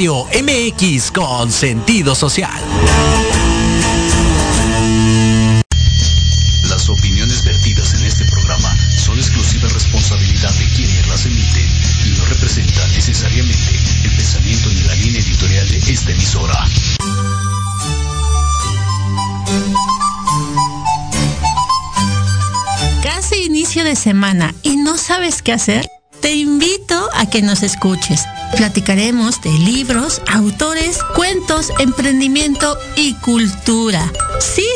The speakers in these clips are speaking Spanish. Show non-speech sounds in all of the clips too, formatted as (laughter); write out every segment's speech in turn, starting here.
Radio MX con sentido social. Las opiniones vertidas en este programa son exclusiva responsabilidad de quienes las emiten y no representan necesariamente el pensamiento ni la línea editorial de esta emisora. Casi inicio de semana y no sabes qué hacer. A que nos escuches. Platicaremos de libros, autores, cuentos, emprendimiento y cultura. Sí,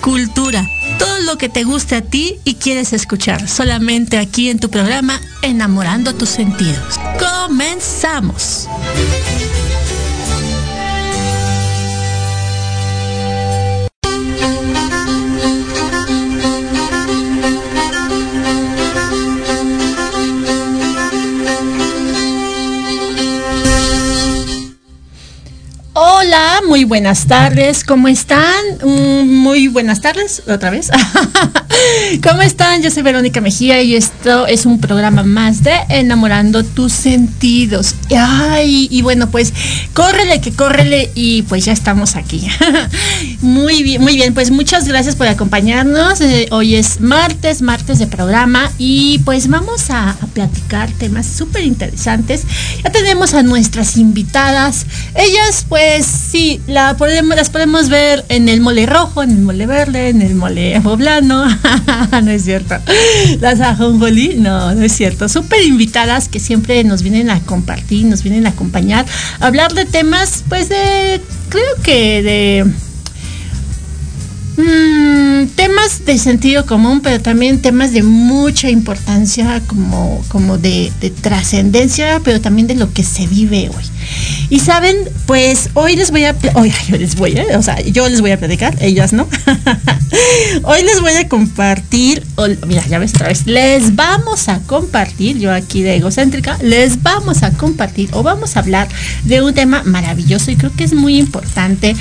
cultura. Todo lo que te guste a ti y quieres escuchar. Solamente aquí en tu programa Enamorando tus sentidos. Comenzamos. Muy buenas tardes, ¿cómo están? Mm, Muy buenas tardes, otra vez. (laughs) ¿Cómo están? Yo soy Verónica Mejía y esto es un programa más de Enamorando tus sentidos. Ay, y bueno, pues córrele, que córrele y pues ya estamos aquí. (laughs) Muy bien, muy bien, pues muchas gracias por acompañarnos. Eh, hoy es martes, martes de programa y pues vamos a, platicar temas súper interesantes. Ya tenemos a nuestras invitadas. Ellas pues sí, las podemos ver en el mole rojo, en el mole verde, en el mole poblano. (laughs) (laughs) no es cierto. Las ajonjolí, no, no es cierto. Súper invitadas que siempre nos vienen a compartir, nos vienen a acompañar, a hablar de temas, pues de, creo que de Mm, temas de sentido común, pero también temas de mucha importancia, como, como de, de trascendencia, pero también de lo que se vive hoy. Y saben, pues hoy les voy a, hoy (laughs) yo les voy a, o sea, yo les voy a platicar, ellas no. (laughs) hoy les voy a compartir, o- mira, ya ves otra vez, les vamos a compartir, yo aquí de egocéntrica, les vamos a compartir o vamos a hablar de un tema maravilloso y creo que es muy importante.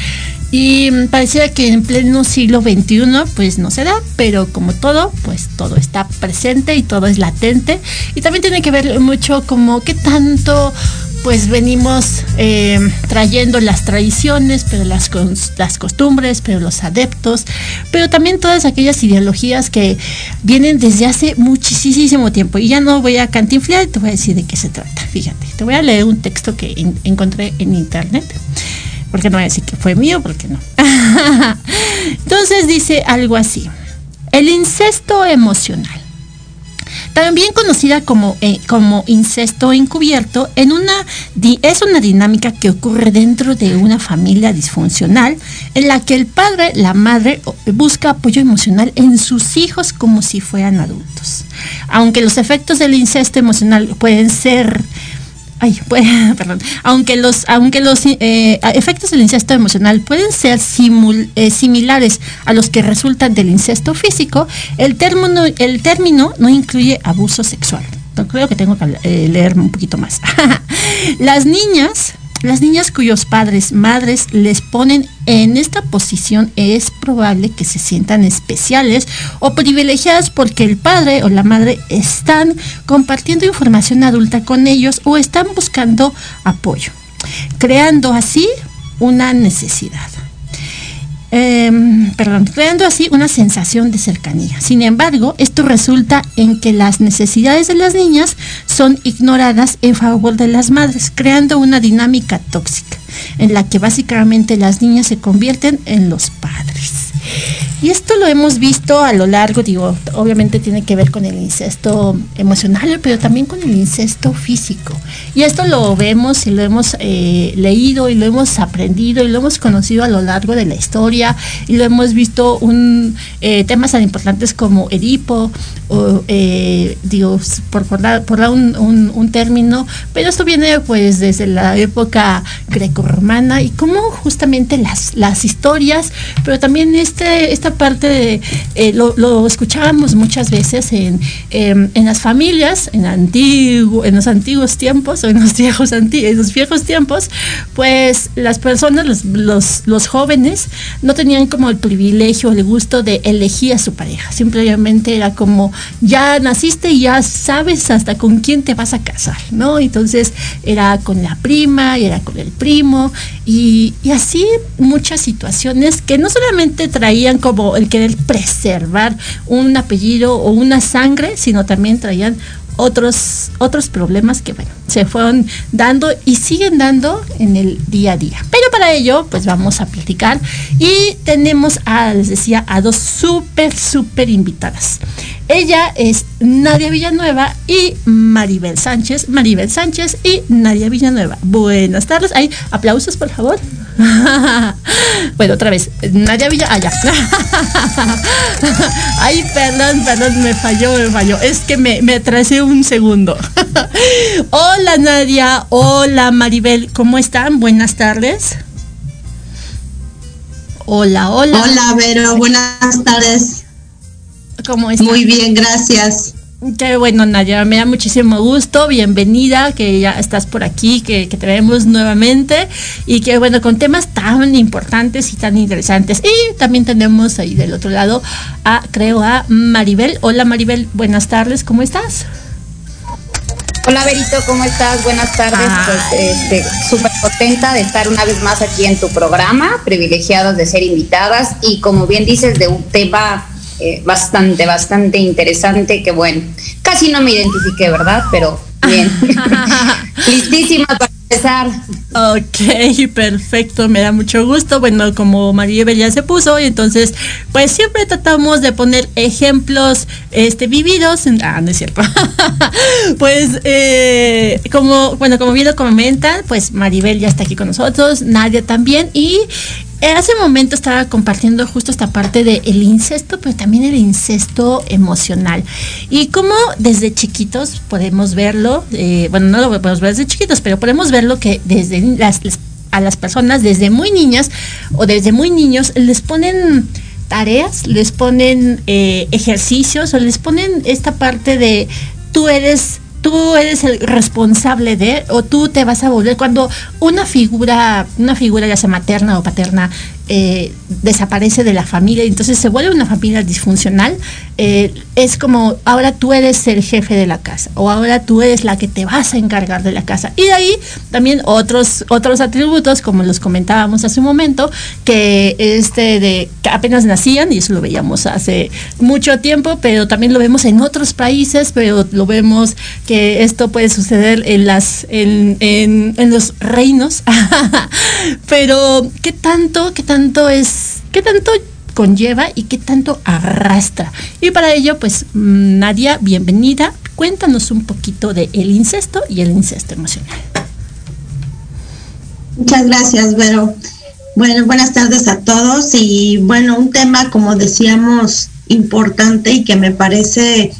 Y mm, pareciera que en pleno siglo XXI pues no se da, pero como todo, pues todo está presente y todo es latente. Y también tiene que ver mucho como qué tanto pues venimos eh, trayendo las tradiciones, pero las, las costumbres, pero los adeptos, pero también todas aquellas ideologías que vienen desde hace muchísimo tiempo. Y ya no voy a cantinflar, te voy a decir de qué se trata. Fíjate, te voy a leer un texto que en- encontré en internet porque no voy a decir que fue mío, porque no. (laughs) Entonces dice algo así. El incesto emocional. También conocida como, eh, como incesto encubierto, en una di- es una dinámica que ocurre dentro de una familia disfuncional en la que el padre, la madre, busca apoyo emocional en sus hijos como si fueran adultos. Aunque los efectos del incesto emocional pueden ser Ay, pues, (laughs) perdón. Aunque los, aunque los eh, efectos del incesto emocional pueden ser simul- eh, similares a los que resultan del incesto físico, el término, el término no incluye abuso sexual. Creo que tengo que eh, leer un poquito más. (laughs) Las niñas, las niñas cuyos padres, madres les ponen en esta posición es probable que se sientan especiales o privilegiadas porque el padre o la madre están compartiendo información adulta con ellos o están buscando apoyo, creando así una necesidad. Em, perdón, creando así una sensación de cercanía. Sin embargo, esto resulta en que las necesidades de las niñas son ignoradas en favor de las madres, creando una dinámica tóxica en la que básicamente las niñas se convierten en los padres. Y esto lo hemos visto a lo largo, digo, obviamente tiene que ver con el incesto emocional, pero también con el incesto físico. Y esto lo vemos y lo hemos eh, leído y lo hemos aprendido y lo hemos conocido a lo largo de la historia y lo hemos visto un, eh, temas tan importantes como Edipo, o, eh, digo, por, por dar, por dar un, un- un término, pero esto viene pues desde la época grecorromana y cómo justamente las, las historias, pero también este, esta parte de, eh, lo, escuchábamos muchas veces en, em, en las familias, en, antiguo, en los antiguos tiempos o en los viejos, en los viejos tiempos, pues las personas, los, los, los jóvenes, no tenían como el privilegio, el gusto de elegir a su pareja. Simplemente era como, ya naciste y ya sabes hasta con quién te vas a casar, ¿no? Entonces era con la prima, y era con el primo, y, así muchas situaciones que no solamente traían como el querer preservar un apellido o una sangre, sino también traían otros, otros problemas que, bueno, se fueron dando y siguen dando en el día a día. Pero para ello, pues vamos a platicar y tenemos, a, les decía, a dos súper, súper invitadas. Ella es Nadia Villanueva y Maribel Sánchez. Maribel Sánchez y Nadia Villanueva. Buenas tardes. Hay aplausos, por favor. (laughs) bueno, otra vez. Nadia Villa. Ah, ya. (laughs) Ay, perdón, perdón, me falló, me falló. Es que me, me atrasé un segundo. (laughs) hola, Nadia. Hola, Maribel. ¿Cómo están? Buenas tardes. Hola, hola. Hola, Vero. Buenas tardes. ¿Cómo estás? Muy bien, gracias. Qué bueno, Naya, me da muchísimo gusto, bienvenida, que ya estás por aquí, que, que te vemos nuevamente y que bueno, con temas tan importantes y tan interesantes. Y también tenemos ahí del otro lado a, creo, a Maribel. Hola Maribel, buenas tardes, ¿cómo estás? Hola Berito, ¿cómo estás? Buenas tardes. Pues este, súper contenta de estar una vez más aquí en tu programa, privilegiadas de ser invitadas y como bien dices, de un tema eh, bastante, bastante interesante que bueno, casi no me identifiqué, ¿verdad? Pero bien. (laughs) (laughs) Listísima para empezar. Ok, perfecto, me da mucho gusto. Bueno, como María ya se puso, y entonces, pues siempre tratamos de poner ejemplos este, vividos. En, ah, no es cierto. (laughs) pues, eh, como, bueno, como bien lo comentan, pues Maribel ya está aquí con nosotros, Nadia también, y hace un momento estaba compartiendo justo esta parte del el incesto, pero también el incesto emocional. Y cómo desde chiquitos podemos verlo, eh, bueno, no lo podemos ver desde chiquitos, pero podemos verlo que desde a las personas, desde muy niñas o desde muy niños, les ponen tareas, les ponen eh, ejercicios o les ponen esta parte de tú eres tú eres el responsable de o tú te vas a volver cuando una figura una figura ya sea materna o paterna eh, desaparece de la familia y entonces se vuelve una familia disfuncional, eh, es como ahora tú eres el jefe de la casa o ahora tú eres la que te vas a encargar de la casa. Y de ahí también otros, otros atributos, como los comentábamos hace un momento, que este de que apenas nacían, y eso lo veíamos hace mucho tiempo, pero también lo vemos en otros países, pero lo vemos que esto puede suceder en las en, en, en los reinos. (laughs) pero ¿qué tanto, qué tanto es, qué tanto conlleva y qué tanto arrastra. Y para ello, pues Nadia, bienvenida. Cuéntanos un poquito de el incesto y el incesto emocional. Muchas gracias, Vero. Bueno, buenas tardes a todos y bueno, un tema como decíamos importante y que me parece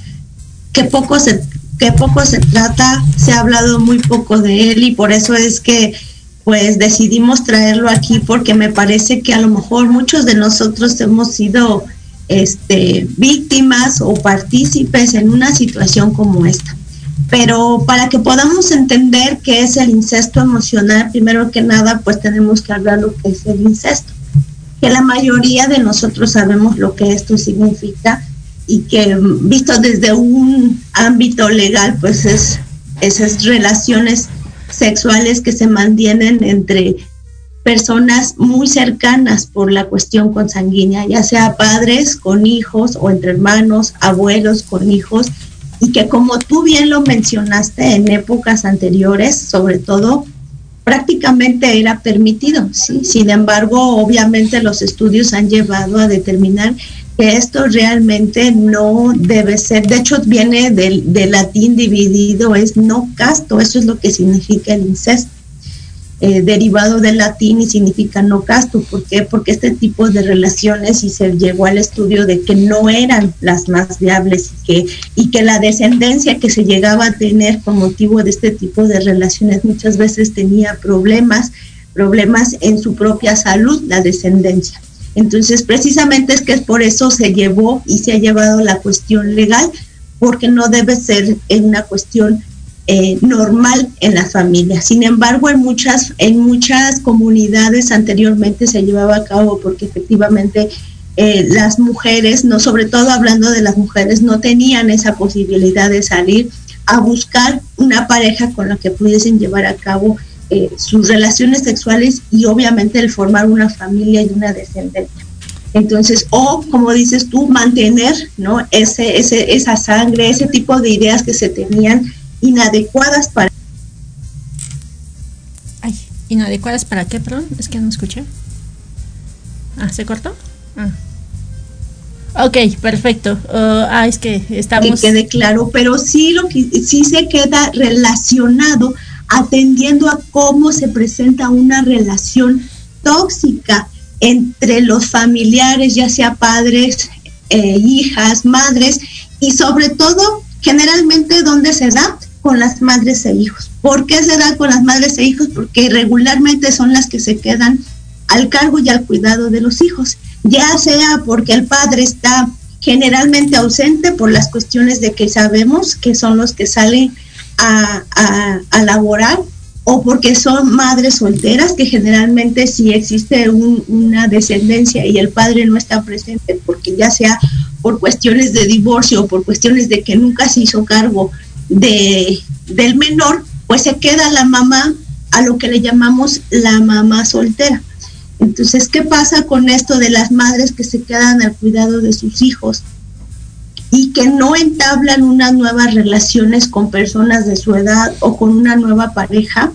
que poco se que poco se trata, se ha hablado muy poco de él y por eso es que pues decidimos traerlo aquí porque me parece que a lo mejor muchos de nosotros hemos sido este, víctimas o partícipes en una situación como esta. Pero para que podamos entender qué es el incesto emocional, primero que nada, pues tenemos que hablar lo que es el incesto. Que la mayoría de nosotros sabemos lo que esto significa y que visto desde un ámbito legal, pues es esas relaciones sexuales que se mantienen entre personas muy cercanas por la cuestión consanguínea, ya sea padres con hijos o entre hermanos, abuelos con hijos, y que como tú bien lo mencionaste en épocas anteriores, sobre todo, prácticamente era permitido, ¿sí? Sin embargo, obviamente los estudios han llevado a determinar que esto realmente no debe ser, de hecho viene del, latín dividido, es no casto, eso es lo que significa el incesto. Eh, derivado del latín y significa no casto. ¿Por qué? Porque este tipo de relaciones y se llegó al estudio de que no eran las más viables y que, y que la descendencia que se llegaba a tener con motivo de este tipo de relaciones muchas veces tenía problemas, problemas en su propia salud, la descendencia. Entonces, precisamente es que es por eso se llevó y se ha llevado la cuestión legal, porque no debe ser una cuestión eh, normal en la familia. Sin embargo, en muchas, en muchas comunidades anteriormente se llevaba a cabo porque efectivamente eh, las mujeres, no sobre todo hablando de las mujeres, no tenían esa posibilidad de salir a buscar una pareja con la que pudiesen llevar a cabo eh, sus relaciones sexuales y obviamente el formar una familia y una descendencia. Entonces, o como dices tú, mantener ¿no? ese, ese, esa sangre, ese tipo de ideas que se tenían inadecuadas para... Ay, inadecuadas para qué, perdón, es que no escuché. Ah, ¿se cortó? Ah. Ok, perfecto. Uh, ah, es que estamos... Que quede claro, pero sí, lo que, sí se queda relacionado atendiendo a cómo se presenta una relación tóxica entre los familiares, ya sea padres, eh, hijas, madres, y sobre todo, generalmente, ¿dónde se da? Con las madres e hijos. ¿Por qué se da con las madres e hijos? Porque regularmente son las que se quedan al cargo y al cuidado de los hijos, ya sea porque el padre está generalmente ausente por las cuestiones de que sabemos que son los que salen a, laborar o porque son madres solteras, que generalmente si existe una descendencia y el padre no está presente, porque ya sea por cuestiones de divorcio o por cuestiones de que nunca se hizo cargo de, del menor, pues se queda la mamá a lo que le llamamos la mamá soltera. Entonces, ¿qué pasa con esto de las madres que se quedan al cuidado de sus hijos y que no entablan unas nuevas relaciones con personas de su edad o con una nueva pareja?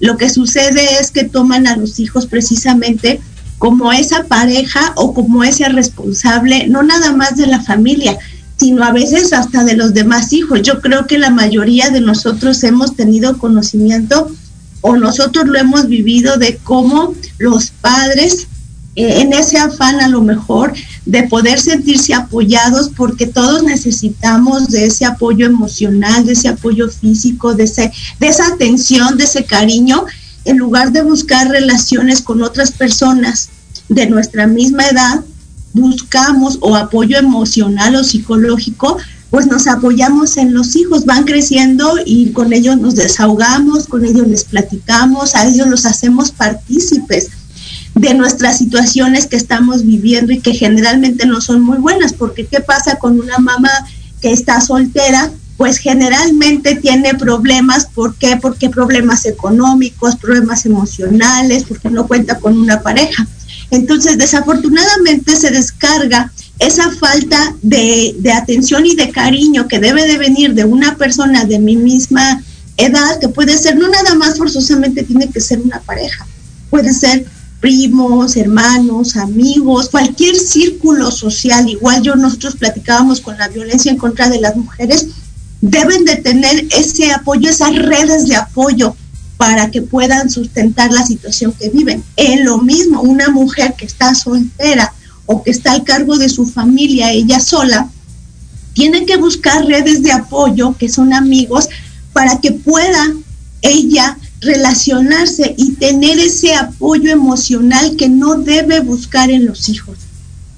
Lo que sucede es que toman a los hijos precisamente como esa pareja o como ese responsable, no nada más de la familia, sino a veces hasta de los demás hijos. Yo creo que la mayoría de nosotros hemos tenido conocimiento o nosotros lo hemos vivido de cómo los padres eh, en ese afán a lo mejor de poder sentirse apoyados porque todos necesitamos de ese apoyo emocional, de ese apoyo físico, de, ese, de esa atención, de ese cariño, en lugar de buscar relaciones con otras personas de nuestra misma edad, buscamos o apoyo emocional o psicológico pues nos apoyamos en los hijos, van creciendo y con ellos nos desahogamos, con ellos les platicamos, a ellos los hacemos partícipes de nuestras situaciones que estamos viviendo y que generalmente no son muy buenas, porque ¿qué pasa con una mamá que está soltera? Pues generalmente tiene problemas, ¿por qué? Porque problemas económicos, problemas emocionales, porque no cuenta con una pareja. Entonces, desafortunadamente se descarga esa falta de, atención y de cariño que debe de venir de una persona de mi misma edad, que puede ser, no nada más forzosamente tiene que ser una pareja, puede ser primos, hermanos, amigos, cualquier círculo social, igual yo nosotros platicábamos con la violencia en contra de las mujeres, deben de tener ese apoyo, esas redes de apoyo para que puedan sustentar la situación que viven. En lo mismo, una mujer que está soltera o que está al cargo de su familia ella sola, tiene que buscar redes de apoyo, que son amigos, para que pueda ella relacionarse y tener ese apoyo emocional que no debe buscar en los hijos.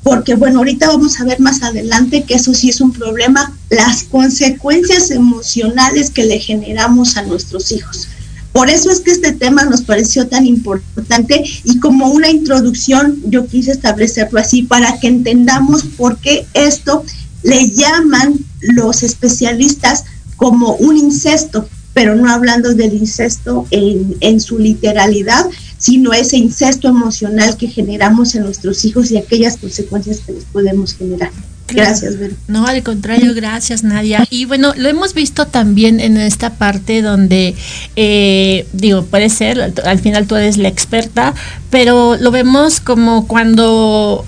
Porque bueno, ahorita vamos a ver más adelante que eso sí es un problema, las consecuencias emocionales que le generamos a nuestros hijos. Por eso es que este tema nos pareció tan importante y como una introducción yo quise establecerlo así para que entendamos por qué esto le llaman los especialistas como un incesto, pero no hablando del incesto en, en su literalidad, sino ese incesto emocional que generamos en nuestros hijos y aquellas consecuencias que les podemos generar. Gracias, No, al contrario, gracias, Nadia. Y bueno, lo hemos visto también en esta parte donde, eh, digo, puede ser, al final tú eres la experta, pero lo vemos como cuando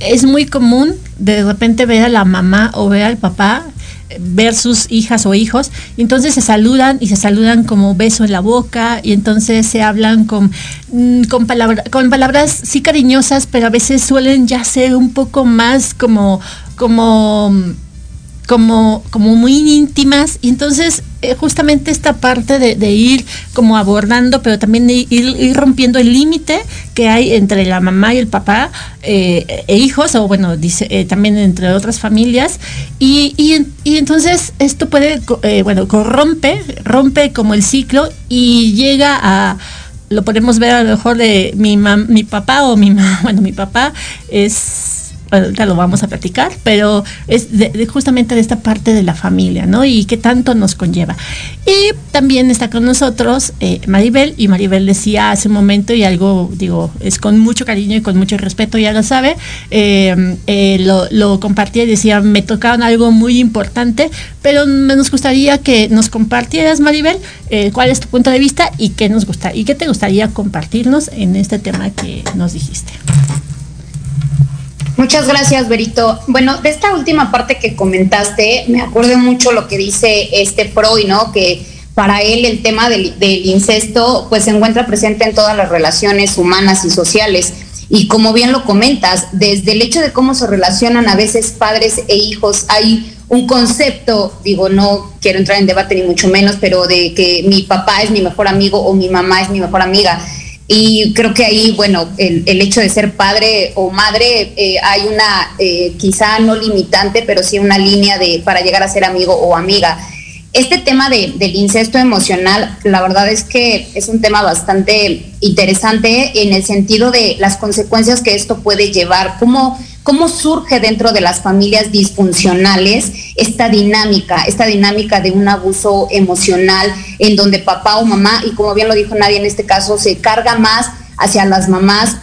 es muy común de repente ver a la mamá o ver al papá ver sus hijas o hijos, y entonces se saludan y se saludan como beso en la boca, y entonces se hablan con, mm, con, con palabras sí cariñosas, pero a veces suelen ya ser un poco más como, como, como, como muy íntimas, y entonces justamente esta parte de, ir como abordando, pero también de ir, rompiendo el límite que hay entre la mamá y el papá eh, e hijos, o bueno, dice eh, también entre otras familias. Y, y, entonces esto puede, bueno, corrompe, rompe como el ciclo y llega a lo podemos ver a lo mejor de mi, mi papá o mi (laughs) bueno, mi papá es ya lo vamos a platicar, pero es justamente de esta parte de la familia, ¿no? Y qué tanto nos conlleva. Y también está con nosotros eh, Maribel, y Maribel decía hace un momento, y algo, digo, es con mucho cariño y con mucho respeto, ya lo sabe, eh, eh, lo, lo, compartía y decía, me tocaron algo muy importante, pero nos gustaría que nos compartieras, Maribel, cuál es tu punto de vista y qué nos gusta, y qué te gustaría compartirnos en este tema que nos dijiste. Muchas gracias, Berito. Bueno, de esta última parte que comentaste, me acuerdo mucho lo que dice este Freud, ¿no? Que para él el tema del, del, incesto pues se encuentra presente en todas las relaciones humanas y sociales. Y como bien lo comentas, desde el hecho de cómo se relacionan a veces padres e hijos, hay un concepto, digo, no quiero entrar en debate ni mucho menos, pero de que mi papá es mi mejor amigo o mi mamá es mi mejor amiga. Y creo que ahí, bueno, el, el hecho de ser padre o madre, eh, hay una, eh, quizá no limitante, pero sí una línea de para llegar a ser amigo o amiga. Este tema de, del incesto emocional, la verdad es que es un tema bastante interesante en el sentido de las consecuencias que esto puede llevar, cómo ¿Cómo surge dentro de las familias disfuncionales esta dinámica, esta dinámica de un abuso emocional en donde papá o mamá, y como bien lo dijo nadie en este caso, se carga más hacia las mamás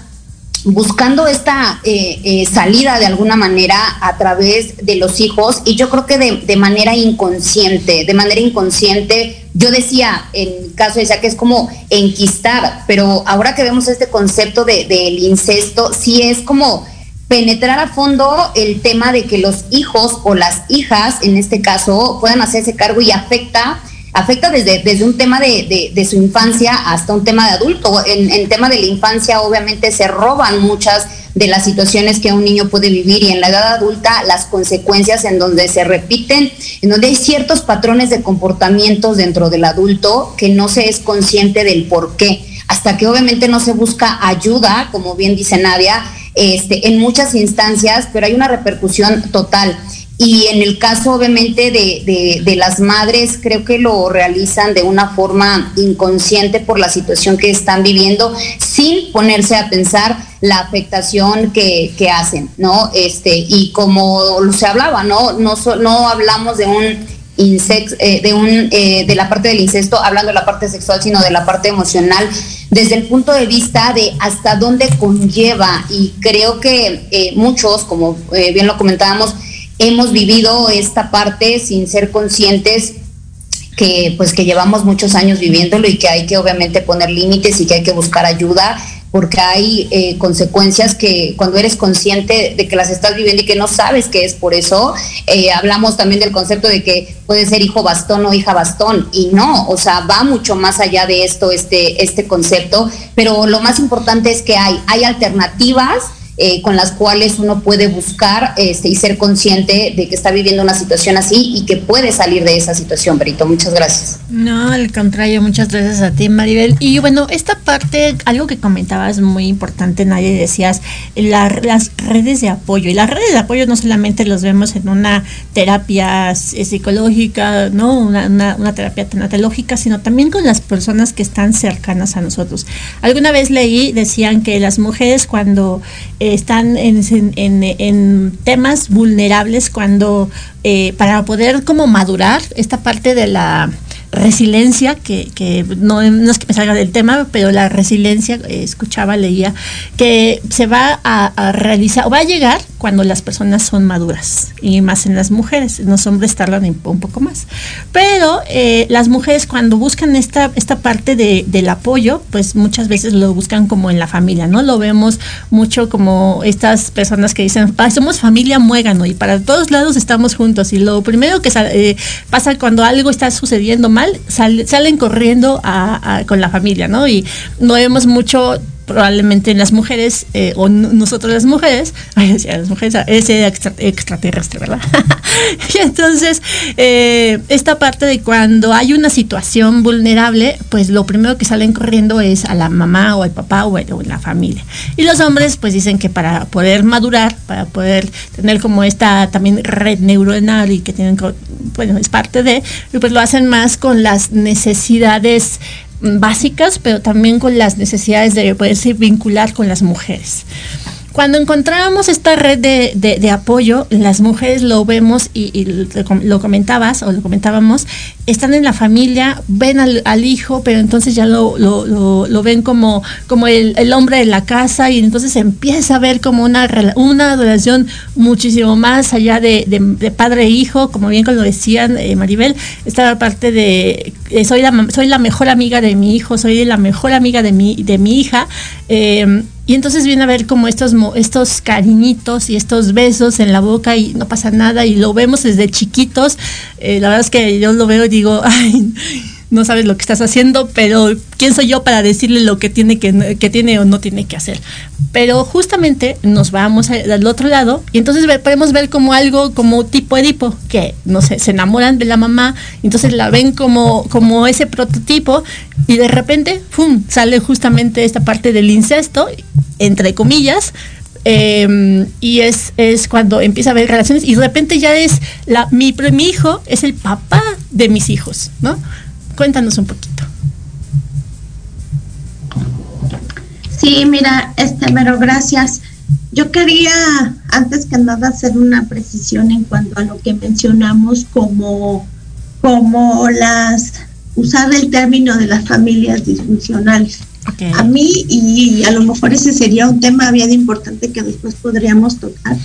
buscando esta eh, eh, salida de alguna manera a través de los hijos y yo creo que de, manera inconsciente, de manera inconsciente, yo decía en caso de que es como enquistar, pero ahora que vemos este concepto del de, incesto, sí es como penetrar a fondo el tema de que los hijos o las hijas, en este caso, puedan hacerse cargo y afecta afecta desde, desde un tema de, de, su infancia hasta un tema de adulto. En el tema de la infancia obviamente se roban muchas de las situaciones que un niño puede vivir y en la edad adulta las consecuencias en donde se repiten, en donde hay ciertos patrones de comportamientos dentro del adulto que no se es consciente del por qué, hasta que obviamente no se busca ayuda, como bien dice Nadia, este, en muchas instancias, pero hay una repercusión total. Y en el caso, obviamente, de, de, las madres, creo que lo realizan de una forma inconsciente por la situación que están viviendo, sin ponerse a pensar la afectación que, que hacen, ¿no? Este, y como se hablaba, ¿no? No, no hablamos de un eh, de, un, eh, de la parte del incesto, hablando de la parte sexual, sino de la parte emocional, desde el punto de vista de hasta dónde conlleva. Y creo que eh, muchos, como bien lo comentábamos, hemos vivido esta parte sin ser conscientes que pues que llevamos muchos años viviéndolo y que hay que obviamente poner límites y que hay que buscar ayuda porque hay eh, consecuencias que cuando eres consciente de que las estás viviendo y que no sabes qué es por eso, eh, hablamos también del concepto de que puede ser hijo bastón o hija bastón y no, o sea, va mucho más allá de esto, este, este concepto, pero lo más importante es que hay, hay alternativas eh, con las cuales uno puede buscar este, y ser consciente de que está viviendo una situación así y que puede salir de esa situación, Berito. Muchas gracias. No, al contrario, muchas gracias a ti, Maribel. Y bueno, esta parte, algo que comentabas muy importante, nadie decías, las redes de apoyo. Y las redes de apoyo no solamente los vemos en una terapia psicológica, ¿no? Una, terapia tanatológica, sino también con las personas que están cercanas a nosotros. Alguna vez leí, decían que las mujeres cuando están en, en, temas vulnerables cuando eh, para poder como madurar esta parte de la resiliencia, que, que no, es que me salga del tema, pero la resiliencia, eh, escuchaba, leía, que se va a, realizar o va a llegar cuando las personas son maduras, y más en las mujeres, en los hombres tardan un poco más. Pero eh, las mujeres cuando buscan esta, esta parte de, del apoyo, pues muchas veces lo buscan como en la familia, ¿no? Lo vemos mucho como estas personas que dicen, somos familia muégano y para todos lados estamos juntos y lo primero que eh, pasa cuando algo está sucediendo salen corriendo con la familia, ¿no? Y no vemos mucho probablemente las mujeres, eh, o nosotros las mujeres, (laughs) ay, decía las mujeres, ese extra, extraterrestre, ¿verdad? (laughs) y entonces, eh, esta parte de cuando hay una situación vulnerable, pues lo primero que salen corriendo es a la mamá o al papá o, o la familia. Y los hombres, pues dicen que para poder madurar, para poder tener como esta también red neuronal y que tienen, bueno, es parte de, pues lo hacen más con las necesidades básicas, pero también con las necesidades de poderse vincular con las mujeres. Cuando encontrábamos esta red de, de, apoyo, las mujeres lo vemos y, lo comentabas o lo comentábamos, están en la familia, ven al, hijo, pero entonces ya lo, lo, lo, ven como, como el, el, hombre de la casa y entonces empieza a ver como una, una relación muchísimo más allá de, de padre e hijo, como bien lo decían eh, Maribel, estaba parte de eh, soy, la, soy la mejor amiga de mi hijo, soy la mejor amiga de mi, de mi hija. Eh, y entonces viene a ver como estos, estos cariñitos y estos besos en la boca y no pasa nada y lo vemos desde chiquitos. Eh, la verdad es que yo lo veo y digo, (laughs) ay, no sabes lo que estás haciendo, pero ¿quién soy yo para decirle lo que tiene, que, que tiene o no tiene que hacer? Pero justamente nos vamos al otro lado y entonces podemos ver como algo como tipo Edipo, que no sé, se enamoran de la mamá, entonces la ven como, como ese prototipo y de repente, ¡pum!, sale justamente esta parte del incesto, entre comillas, em, y es, es cuando empieza a haber relaciones y de repente ya es la, mi, mi hijo es el papá de mis hijos, ¿no? Cuéntanos un poquito. Sí, mira, este, pero gracias. Yo quería, antes que nada, hacer una precisión en cuanto a lo que mencionamos como, como las, usar el término de las familias disfuncionales. A mí, y a lo mejor ese sería un tema bien importante que después podríamos tocar,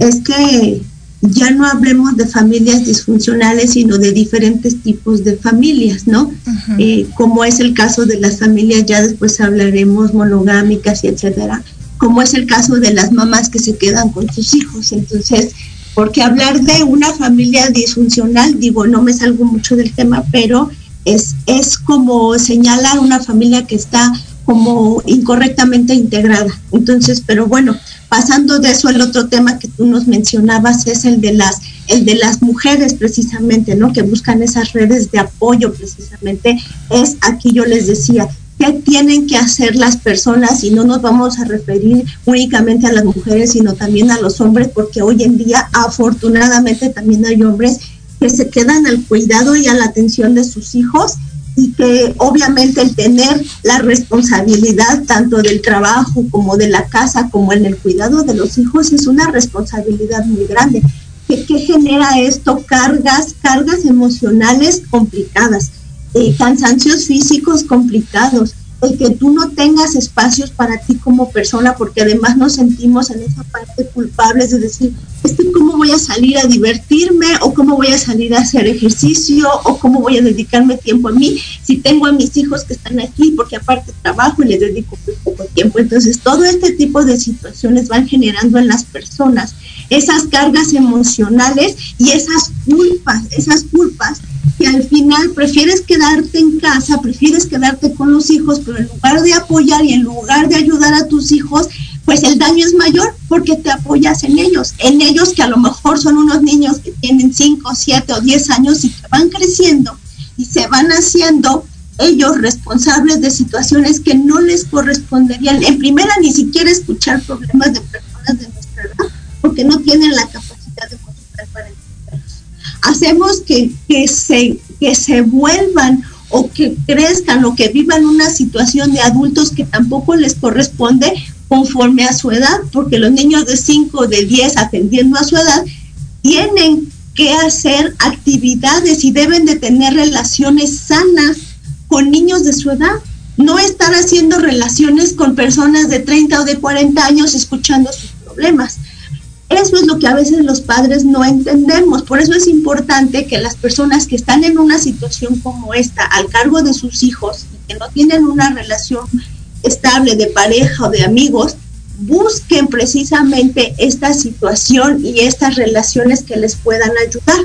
es que ya no hablemos de familias disfuncionales, sino de diferentes tipos de familias, ¿no? Eh, como es el caso de las familias, ya después hablaremos monogámicas y etcétera, como es el caso de las mamás que se quedan con sus hijos. Entonces, porque hablar de una familia disfuncional, digo, no me salgo mucho del tema, pero es, es como señalar una familia que está como incorrectamente integrada. Entonces, pero bueno, pasando de eso, el otro tema que tú nos mencionabas es el de las, el de las mujeres precisamente, ¿no? Que buscan esas redes de apoyo precisamente. Es aquí yo les decía, ¿qué tienen que hacer las personas? Y no nos vamos a referir únicamente a las mujeres, sino también a los hombres, porque hoy en día afortunadamente también hay hombres que se quedan al cuidado y a la atención de sus hijos y que obviamente el tener la responsabilidad tanto del trabajo como de la casa como en el cuidado de los hijos es una responsabilidad muy grande. ¿Qué, genera esto? Cargas, cargas emocionales complicadas, eh, cansancios físicos complicados, el que tú no tengas espacios para ti como persona, porque además nos sentimos en esa parte culpables de decir, es cómo voy a salir a divertirme o cómo voy a salir a hacer ejercicio o cómo voy a dedicarme tiempo a mí si tengo a mis hijos que están aquí, porque aparte trabajo y les dedico muy poco tiempo. Entonces, todo este tipo de situaciones van generando en las personas esas cargas emocionales y esas culpas, esas culpas que al final prefieres quedarte en casa, prefieres quedarte con los hijos, pero en lugar de apoyar y en lugar de ayudar a tus hijos, pues el daño es mayor porque te apoyas en ellos, en ellos que a lo mejor son unos niños que tienen 5, 7 o 10 años y que van creciendo y se van haciendo ellos responsables de situaciones que no les corresponderían. En primera, ni siquiera escuchar problemas de personas de nuestra edad, porque no tienen la capacidad hacemos que, que, se, que se vuelvan o que crezcan o que vivan una situación de adultos que tampoco les corresponde conforme a su edad, porque los niños de 5, de 10, atendiendo a su edad, tienen que hacer actividades y deben de tener relaciones sanas con niños de su edad, no estar haciendo relaciones con personas de 30 o de 40 años escuchando sus problemas. Eso es lo que a veces los padres no entendemos. Por eso es importante que las personas que están en una situación como esta, al cargo de sus hijos, y que no tienen una relación estable de pareja o de amigos, busquen precisamente esta situación y estas relaciones que les puedan ayudar.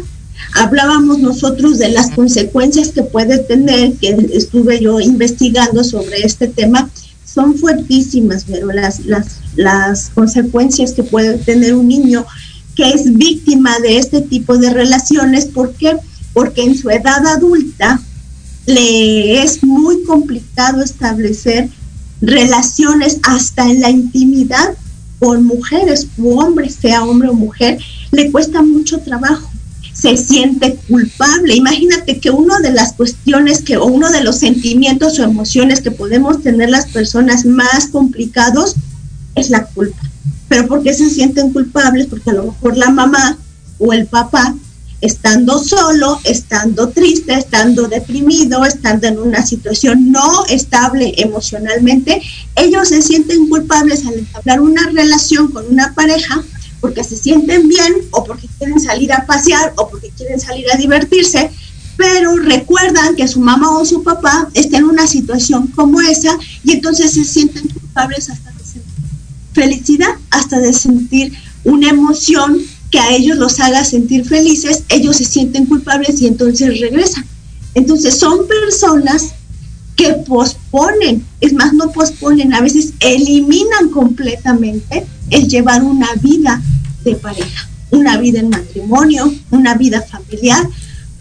Hablábamos nosotros de las consecuencias que puede tener, que estuve yo investigando sobre este tema, son fuertísimas, pero las, las, las consecuencias que puede tener un niño que es víctima de este tipo de relaciones, ¿por qué? Porque en su edad adulta le es muy complicado establecer relaciones hasta en la intimidad con mujeres u hombres, sea hombre o mujer, le cuesta mucho trabajo se siente culpable. Imagínate que una de las cuestiones que, o uno de los sentimientos o emociones que podemos tener las personas más complicados es la culpa. Pero ¿por qué se sienten culpables? Porque a lo mejor la mamá o el papá, estando solo, estando triste, estando deprimido, estando en una situación no estable emocionalmente, ellos se sienten culpables al entablar una relación con una pareja porque se sienten bien o porque quieren salir a pasear o porque quieren salir a divertirse, pero recuerdan que su mamá o su papá está en una situación como esa y entonces se sienten culpables hasta felicidad, hasta de sentir una emoción que a ellos los haga sentir felices, ellos se sienten culpables y entonces regresan. Entonces son personas que posponen, es más, no posponen, a veces eliminan completamente el llevar una vida de pareja, una vida en matrimonio, una vida familiar.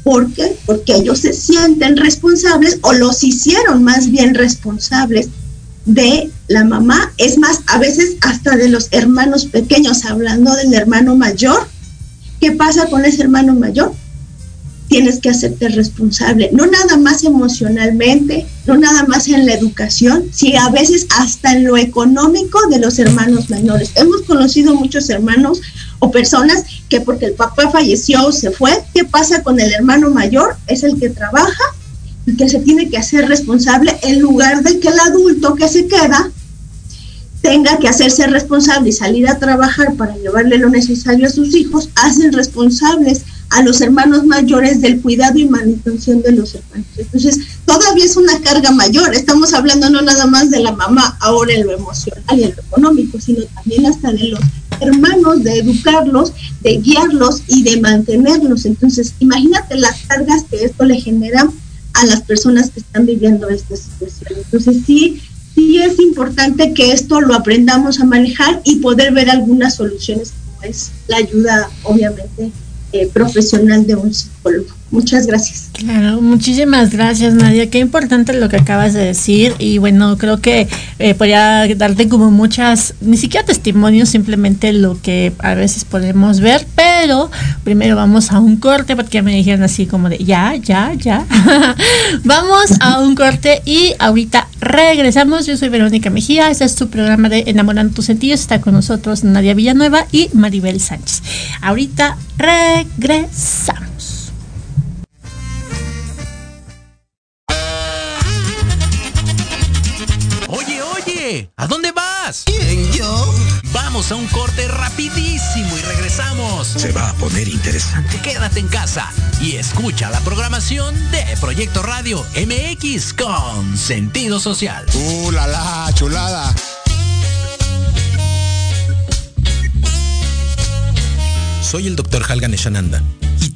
¿Por qué? Porque ellos se sienten responsables o los hicieron más bien responsables de la mamá, es más, a veces hasta de los hermanos pequeños, hablando del hermano mayor. ¿Qué pasa con ese hermano mayor? tienes que hacerte responsable, no nada más emocionalmente, no nada más en la educación, sino a veces hasta en lo económico de los hermanos menores. Hemos conocido muchos hermanos o personas que porque el papá falleció o se fue, ¿qué pasa con el hermano mayor? Es el que trabaja y que se tiene que hacer responsable en lugar de que el adulto que se queda tenga que hacerse responsable y salir a trabajar para llevarle lo necesario a sus hijos, hacen responsables a los hermanos mayores del cuidado y manutención de los hermanos. Entonces, todavía es una carga mayor. Estamos hablando no nada más de la mamá ahora en lo emocional y en lo económico, sino también hasta de los hermanos, de educarlos, de guiarlos y de mantenerlos. Entonces, imagínate las cargas que esto le genera a las personas que están viviendo esta situación. Entonces, sí, sí es importante que esto lo aprendamos a manejar y poder ver algunas soluciones como es la ayuda, obviamente, eh, profesional de un psicólogo. Muchas gracias. Claro, muchísimas gracias Nadia. Qué importante lo que acabas de decir y bueno, creo que eh, podría darte como muchas, ni siquiera testimonios, simplemente lo que a veces podemos ver, pero primero vamos a un corte porque me dijeron así como de ya, ya, ya. (laughs) vamos a un corte y ahorita regresamos. Yo soy Verónica Mejía, este es tu programa de Enamorando tus sentidos. Está con nosotros Nadia Villanueva y Maribel Sánchez. Ahorita regresamos. Vamos a un corte rapidísimo y regresamos. Se va a poner interesante. Quédate en casa y escucha la programación de Proyecto Radio MX con sentido social. ¡Uh, la, la chulada! Soy el Dr. Halgan Eshananda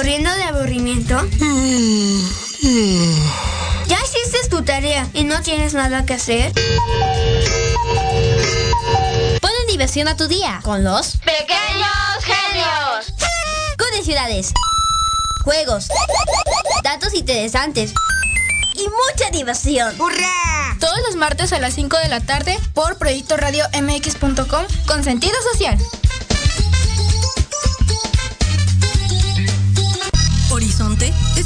¿Muriendo de aburrimiento? ¿Ya hiciste tu tarea y no tienes nada que hacer? Pon diversión a tu día con los pequeños genios. Con ciudades, juegos, datos interesantes y mucha diversión. ¡Hurra! Todos los martes a las 5 de la tarde por Proyecto Radio MX.com con sentido social.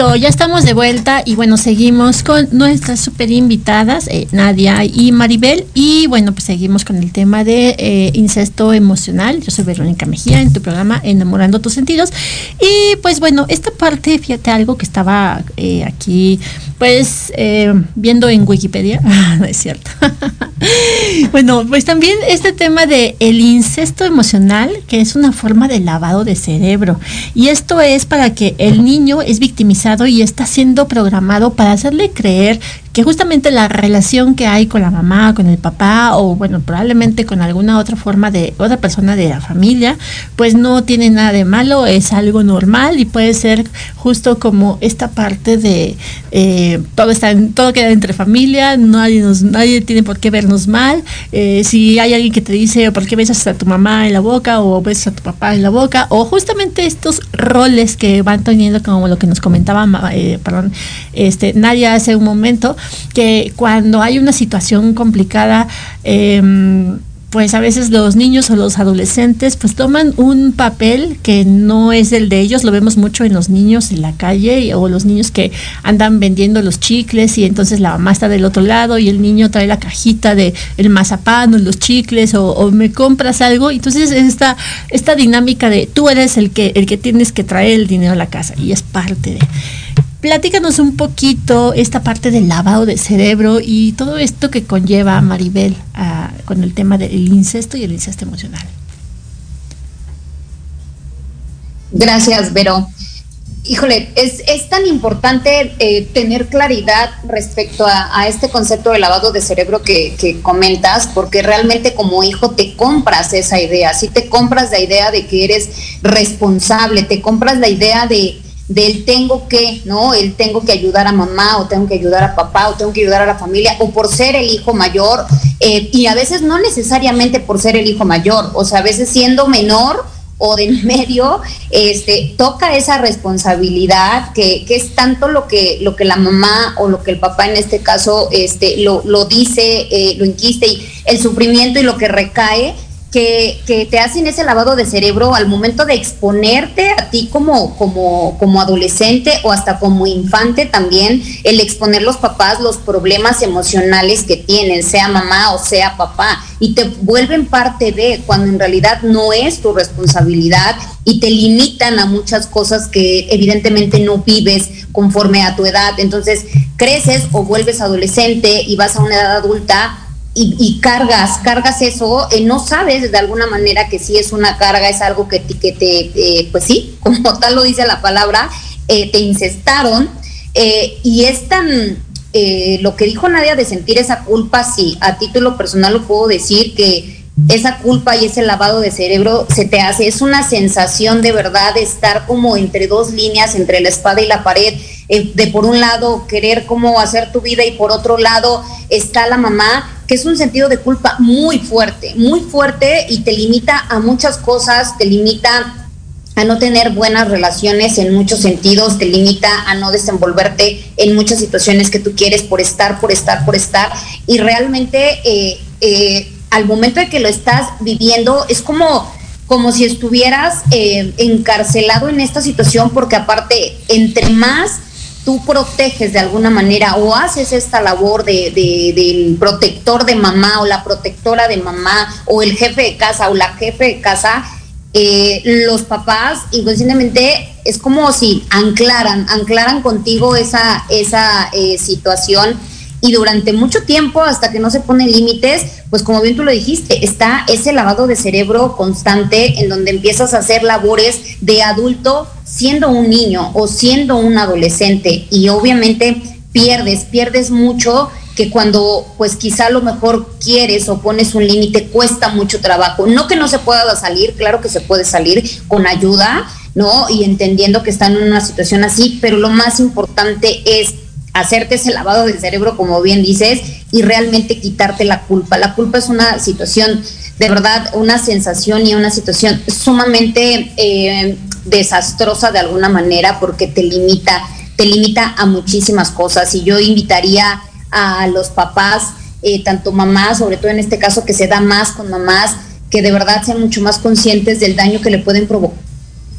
Ya estamos de vuelta y bueno, seguimos con nuestras super invitadas, eh, Nadia y Maribel. Y bueno, pues seguimos con el tema de eh, incesto emocional. Yo soy Verónica Mejía en tu programa Enamorando tus sentidos. Y pues bueno, esta parte, fíjate algo que estaba eh, aquí, pues viendo en Wikipedia. (laughs) no es cierto. (laughs) bueno, pues también este tema de el incesto emocional, que es una forma de lavado de cerebro. Y esto es para que el niño es victimizado y está siendo programado para hacerle creer que justamente la relación que hay con la mamá, con el papá o bueno, probablemente con alguna otra forma de otra persona de la familia, pues no tiene nada de malo, es algo normal y puede ser justo como esta parte de eh, todo está en, todo queda entre familia, nadie nos, nadie tiene por qué vernos mal, eh, si hay alguien que te dice por qué besas a tu mamá en la boca o besas a tu papá en la boca o justamente estos roles que van teniendo como lo que nos comentaba, eh, perdón, este Nadia hace un momento que cuando hay una situación complicada, em, pues a veces los niños o los adolescentes pues toman un papel que no es el de ellos, lo vemos mucho en los niños en la calle o los niños que andan vendiendo los chicles y entonces la mamá está del otro lado y el niño trae la cajita de el mazapán o los chicles o, me compras algo, entonces esta, esta dinámica de tú eres el que, el que tienes que traer el dinero a la casa y es parte de... Platícanos un poquito esta parte del lavado de cerebro y todo esto que conlleva Maribel con el tema del incesto y el incesto emocional. Gracias, Vero. Híjole, es, es tan importante eh, tener claridad respecto a, este concepto de lavado de cerebro que, comentas, porque realmente como hijo te compras esa idea, si te compras la idea de que eres responsable, te compras la idea de, del tengo que, ¿no? El tengo que ayudar a mamá o tengo que ayudar a papá o tengo que ayudar a la familia o por ser el hijo mayor eh, y a veces no necesariamente por ser el hijo mayor, o sea, a veces siendo menor o de medio, este, toca esa responsabilidad que, que, es tanto lo que, lo que la mamá o lo que el papá en este caso este, lo, lo dice, eh, lo inquiste y el sufrimiento y lo que recae que, te hacen ese lavado de cerebro al momento de exponerte a ti como, como, como adolescente o hasta como infante también, el exponer los papás los problemas emocionales que tienen, sea mamá o sea papá, y te vuelven parte de cuando en realidad no es tu responsabilidad y te limitan a muchas cosas que evidentemente no vives conforme a tu edad. Entonces creces o vuelves adolescente y vas a una edad adulta y, cargas, cargas eso, eh, no sabes de alguna manera que sí es una carga, es algo que, te, eh, pues sí, (laughs) como tal lo dice la palabra, eh, te incestaron y es tan, lo que dijo Nadia de sentir esa culpa, sí, a título personal lo puedo decir que esa culpa y ese lavado de cerebro se te hace, es una sensación de verdad de estar como entre dos líneas, entre la espada y la pared, de por un lado querer cómo hacer tu vida y por otro lado está la mamá que es un sentido de culpa muy fuerte, muy fuerte y te limita a muchas cosas, te limita a no tener buenas relaciones en muchos sentidos, te limita a no desenvolverte en muchas situaciones que tú quieres por estar, por estar, por estar. Y realmente eh, eh, al momento de que lo estás viviendo es como, como si estuvieras eh, encarcelado en esta situación porque aparte, entre más tú proteges de alguna manera o haces esta labor de, del protector de mamá o la protectora de mamá o el jefe de casa o la jefe de casa, eh, los papás inconscientemente es como si anclaran, anclaran contigo esa, esa eh, situación y durante mucho tiempo, hasta que no se ponen límites, pues como bien tú lo dijiste, está ese lavado de cerebro constante en donde empiezas a hacer labores de adulto siendo un niño o siendo un adolescente y obviamente pierdes, pierdes mucho que cuando pues quizá lo mejor quieres o pones un límite cuesta mucho trabajo. No que no se pueda salir, claro que se puede salir con ayuda, ¿no? Y entendiendo que están en una situación así, pero lo más importante es hacerte ese lavado del cerebro, como bien dices, y realmente quitarte la culpa. La culpa es una situación, de verdad, una sensación y una situación sumamente eh, desastrosa de alguna manera porque te limita, te limita a muchísimas cosas. Y yo invitaría a los papás, eh, tanto mamás, sobre todo en este caso que se da más con mamás, que de verdad sean mucho más conscientes del daño que le pueden provocar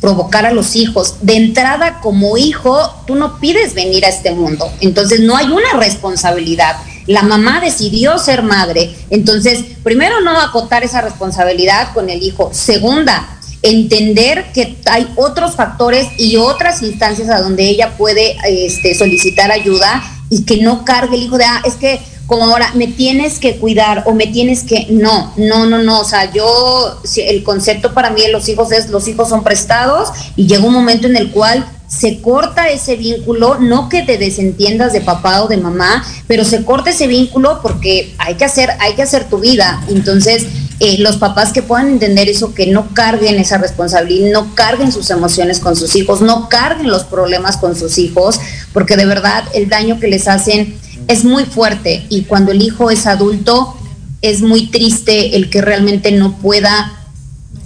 provocar a los hijos. De entrada, como hijo, tú no pides venir a este mundo. Entonces, no hay una responsabilidad. La mamá decidió ser madre. Entonces, primero, no acotar esa responsabilidad con el hijo. Segunda, entender que hay otros factores y otras instancias a donde ella puede este, solicitar ayuda y que no cargue el hijo de, ah, es que como ahora, me tienes que cuidar o me tienes que, no, no, no, no, o sea, yo, el concepto para mí de los hijos es, los hijos son prestados y llega un momento en el cual se corta ese vínculo, no que te desentiendas de papá o de mamá, pero se corta ese vínculo porque hay que hacer, hay que hacer tu vida. Entonces, eh, los papás que puedan entender eso, que no carguen esa responsabilidad, no carguen sus emociones con sus hijos, no carguen los problemas con sus hijos, porque de verdad el daño que les hacen es muy fuerte y cuando el hijo es adulto es muy triste el que realmente no pueda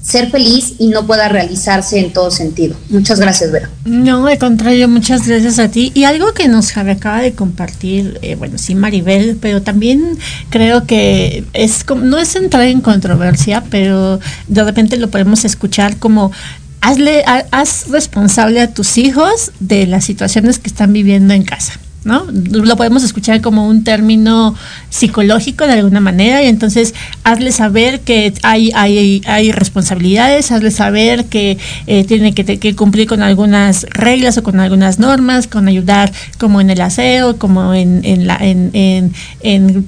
ser feliz y no pueda realizarse en todo sentido. Muchas gracias, Vera. No, al contrario, muchas gracias a ti. Y algo que nos acaba de compartir, eh, bueno, sí, Maribel, pero también creo que es no es entrar en controversia, pero de repente lo podemos escuchar como hazle, haz responsable a tus hijos de las situaciones que están viviendo en casa. ¿No? Lo podemos escuchar como un término psicológico de alguna manera y entonces hazle saber que hay, hay, hay responsabilidades, hazle saber que eh, tiene que, cumplir con algunas reglas o con algunas normas, con ayudar como en el aseo, como en, en, la, en, en, en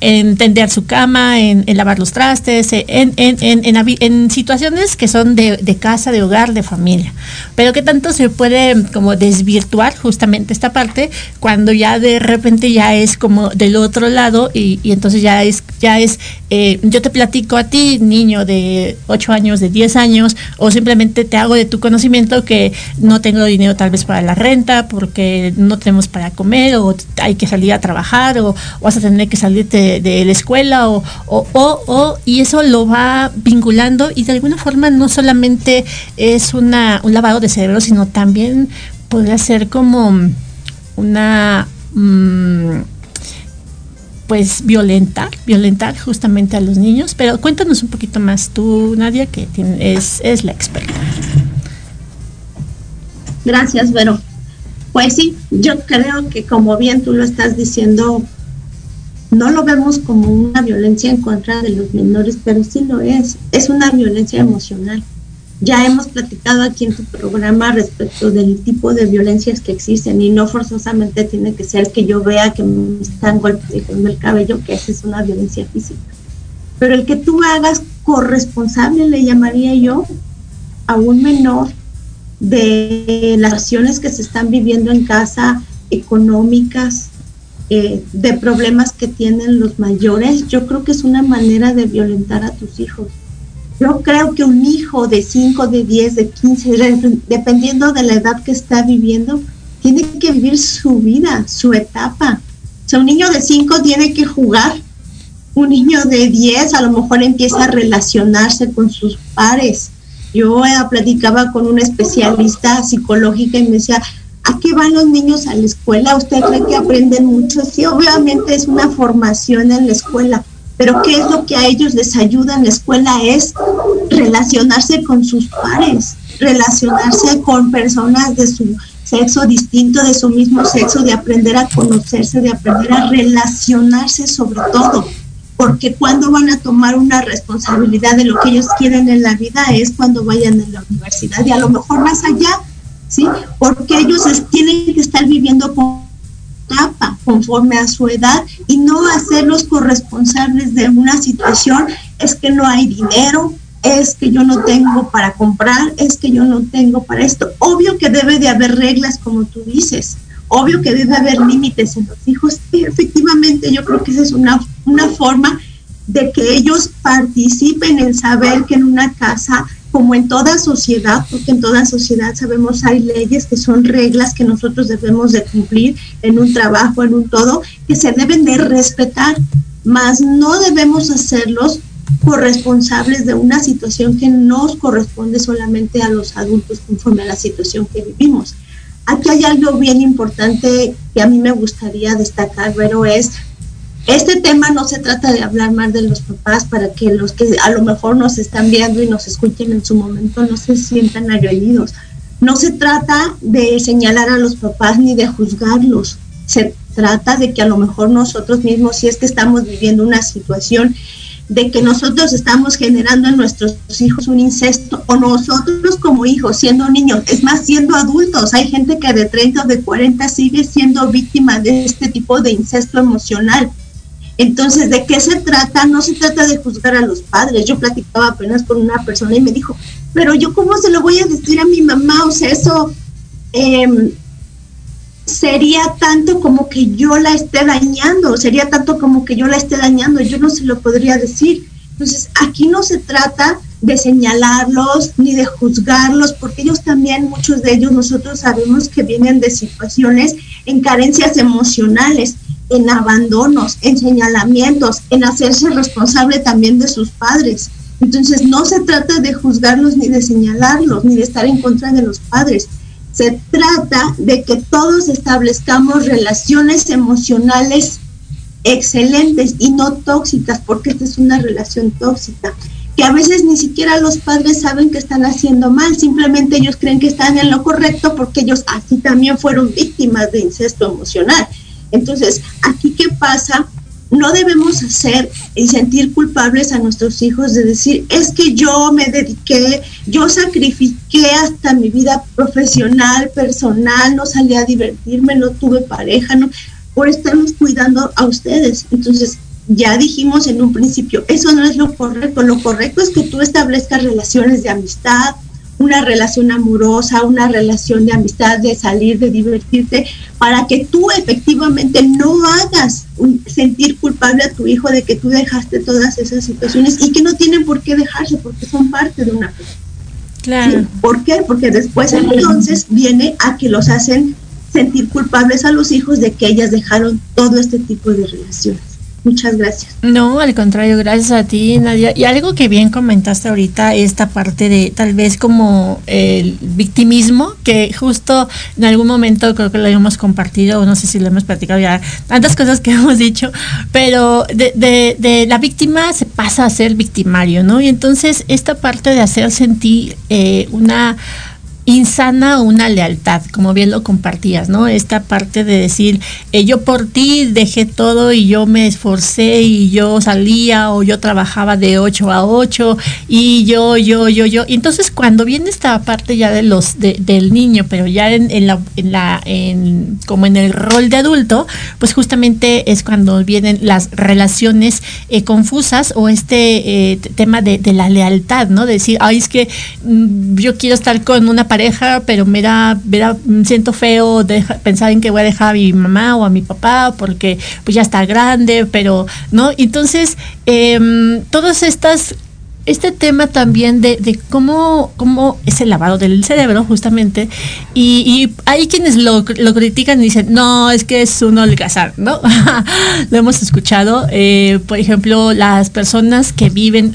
en tender su cama, en, lavar los trastes, en, en situaciones que son de, de, casa, de hogar, de familia. Pero que tanto se puede como desvirtuar justamente esta parte cuando ya de repente ya es como del otro lado y, y entonces ya es, ya es eh, yo te platico a ti, niño de 8 años, de 10 años, o simplemente te hago de tu conocimiento que no tengo dinero tal vez para la renta, porque no tenemos para comer, o hay que salir a trabajar, o, vas a tener que salirte de, la escuela, o, o, o, y eso lo va vinculando y de alguna forma no solamente es una, un lavado de cerebro, sino también podría ser como una... Mm, pues violentar, violentar justamente a los niños. Pero cuéntanos un poquito más tú, Nadia, que es, es la experta. Gracias, Vero. Pues sí, yo creo que como bien tú lo estás diciendo, no lo vemos como una violencia en contra de los menores, pero sí lo es. Es una violencia emocional. Ya hemos platicado aquí en tu programa respecto del tipo de violencias que existen y no forzosamente tiene que ser que yo vea que me están golpeando el cabello, que esa es una violencia física. Pero el que tú hagas corresponsable, le llamaría yo, a un menor de las acciones que se están viviendo en casa, económicas, eh, de problemas que tienen los mayores, yo creo que es una manera de violentar a tus hijos yo creo que un hijo de 5, de 10, de 15, dependiendo de la edad que está viviendo, tiene que vivir su vida, su etapa. O sea, un niño de 5 tiene que jugar. Un niño de 10 a lo mejor empieza a relacionarse con sus pares. Yo eh, platicaba con una especialista psicológica y me decía, ¿a qué van los niños a la escuela? ¿Usted cree que aprenden mucho? Sí, obviamente es una formación en la escuela, pero ¿qué es lo que a ellos les ayuda en la escuela? Es relacionarse con sus pares, relacionarse con personas de su sexo distinto, de su mismo sexo, de aprender a conocerse, de aprender a relacionarse sobre todo. Porque cuando van a tomar una responsabilidad de lo que ellos quieren en la vida es cuando vayan a la universidad y a lo mejor más allá, ¿sí? Porque ellos tienen que estar viviendo con etapa, con conforme a su edad y no hacerlos corresponsables de una situación, es que no hay dinero, es que yo no tengo para comprar, es que yo no tengo para esto. Obvio que debe de haber reglas, como tú dices, obvio que debe haber límites en los hijos. Efectivamente, yo creo que esa es una, una forma de que ellos participen en saber que en una casa, como en toda sociedad, porque en toda sociedad sabemos hay leyes que son reglas que nosotros debemos de cumplir en un trabajo, en un todo, que se deben de respetar, mas no debemos hacerlos corresponsables de una situación que nos corresponde solamente a los adultos conforme a la situación que vivimos. Aquí hay algo bien importante que a mí me gustaría destacar, pero es, este tema no se trata de hablar más de los papás para que los que a lo mejor nos están viendo y nos escuchen en su momento no se sientan agredidos. No se trata de señalar a los papás ni de juzgarlos. Se trata de que a lo mejor nosotros mismos, si es que estamos viviendo una situación de que nosotros estamos generando en nuestros hijos un incesto o nosotros como hijos siendo niños, es más siendo adultos, hay gente que de 30 o de 40 sigue siendo víctima de este tipo de incesto emocional. Entonces, ¿de qué se trata? No se trata de juzgar a los padres. Yo platicaba apenas con una persona y me dijo, pero yo cómo se lo voy a decir a mi mamá, o sea, eso... Eh, sería tanto como que yo la esté dañando, sería tanto como que yo la esté dañando, yo no se lo podría decir. Entonces, aquí no se trata de señalarlos ni de juzgarlos, porque ellos también, muchos de ellos, nosotros sabemos que vienen de situaciones en carencias emocionales, en abandonos, en señalamientos, en hacerse responsable también de sus padres. Entonces, no se trata de juzgarlos ni de señalarlos, ni de estar en contra de los padres se trata de que todos establezcamos relaciones emocionales excelentes y no tóxicas, porque esta es una relación tóxica, que a veces ni siquiera los padres saben que están haciendo mal, simplemente ellos creen que están en lo correcto porque ellos así también fueron víctimas de incesto emocional. Entonces, aquí qué pasa no debemos hacer y sentir culpables a nuestros hijos de decir, es que yo me dediqué, yo sacrifiqué hasta mi vida profesional, personal, no salí a divertirme, no tuve pareja, no, por estarnos cuidando a ustedes. Entonces, ya dijimos en un principio, eso no es lo correcto, lo correcto es que tú establezcas relaciones de amistad, una relación amorosa, una relación de amistad, de salir, de divertirte, para que tú efectivamente no hagas sentir culpable a tu hijo de que tú dejaste todas esas situaciones y que no tienen por qué dejarse porque son parte de una persona. Claro. ¿Por qué? Porque después entonces viene a que los hacen sentir culpables a los hijos de que ellas dejaron todo este tipo de relaciones. Muchas gracias. No, al contrario, gracias a ti, Nadia. Y algo que bien comentaste ahorita, esta parte de tal vez como el victimismo, que justo en algún momento creo que lo hemos compartido, o no sé si lo hemos platicado ya, tantas cosas que (laughs) hemos dicho, pero de, de, la víctima se pasa a ser victimario, ¿no? Y entonces esta parte de hacer sentir eh, una insana una lealtad, como bien lo compartías, ¿no? Esta parte de decir, eh, yo por ti dejé todo y yo me esforcé y yo salía o yo trabajaba de 8 a 8 y yo, yo, yo, yo. entonces cuando viene esta parte ya de los, del niño, pero ya en, la, en la, en, como en el rol de adulto, pues justamente es cuando vienen las relaciones eh, confusas o este eh, tema de, la lealtad, ¿no? decir, ay, es que mm, yo quiero estar con una pareja pero me da, me da siento feo de pensar en que voy a dejar a mi mamá o a mi papá porque pues ya está grande, pero, ¿no? Entonces, eh, todas estas este tema también de, de, cómo, cómo es el lavado del cerebro, justamente, y, hay quienes lo, lo, critican y dicen, no, es que es un holgazán, ¿no? (laughs) lo hemos escuchado. Eh, por ejemplo, las personas que viven,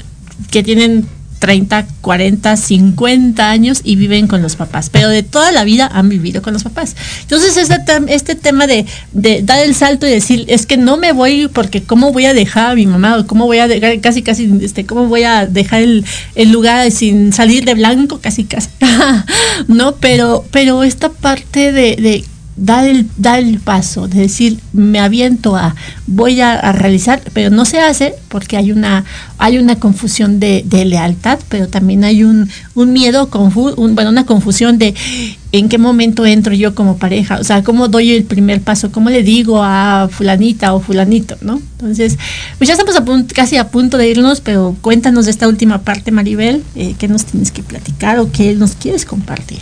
que tienen 30, 40, 50 años y viven con los papás, pero de toda la vida han vivido con los papás. Entonces, este, este tema de, dar el salto y decir, es que no me voy porque cómo voy a dejar a mi mamá o cómo voy a dejar, casi, casi, este, cómo voy a dejar el, lugar sin salir de blanco, casi, casi, (laughs) ¿no? Pero, pero esta parte de, dar el, dar el paso, de decir, me aviento a, voy a, realizar, pero no se hace porque hay una, hay una confusión de, lealtad, pero también hay un, un miedo, confu, bueno, una confusión de en qué momento entro yo como pareja, o sea, cómo doy el primer paso, cómo le digo a fulanita o fulanito, ¿no? Entonces, pues ya estamos a casi a punto de irnos, pero cuéntanos de esta última parte, Maribel, eh, qué nos tienes que platicar o qué nos quieres compartir.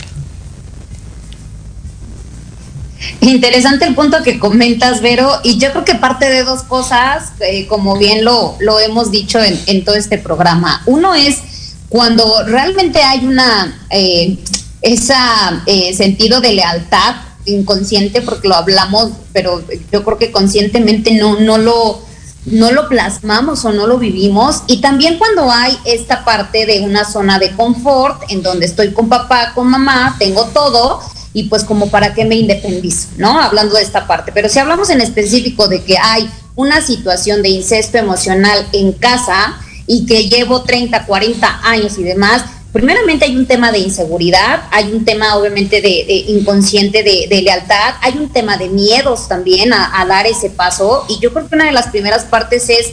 Interesante el punto que comentas, Vero, y yo creo que parte de dos cosas, eh, como bien lo, lo hemos dicho en, todo este programa. Uno es cuando realmente hay una eh, esa eh, sentido de lealtad inconsciente, porque lo hablamos, pero yo creo que conscientemente no, no lo no lo plasmamos o no lo vivimos. Y también cuando hay esta parte de una zona de confort, en donde estoy con papá, con mamá, tengo todo, y pues como para qué me independizo, ¿no? Hablando de esta parte. Pero si hablamos en específico de que hay una situación de incesto emocional en casa y que llevo 30, 40 años y demás, primeramente hay un tema de inseguridad, hay un tema obviamente de, inconsciente de, lealtad, hay un tema de miedos también a, a dar ese paso y yo creo que una de las primeras partes es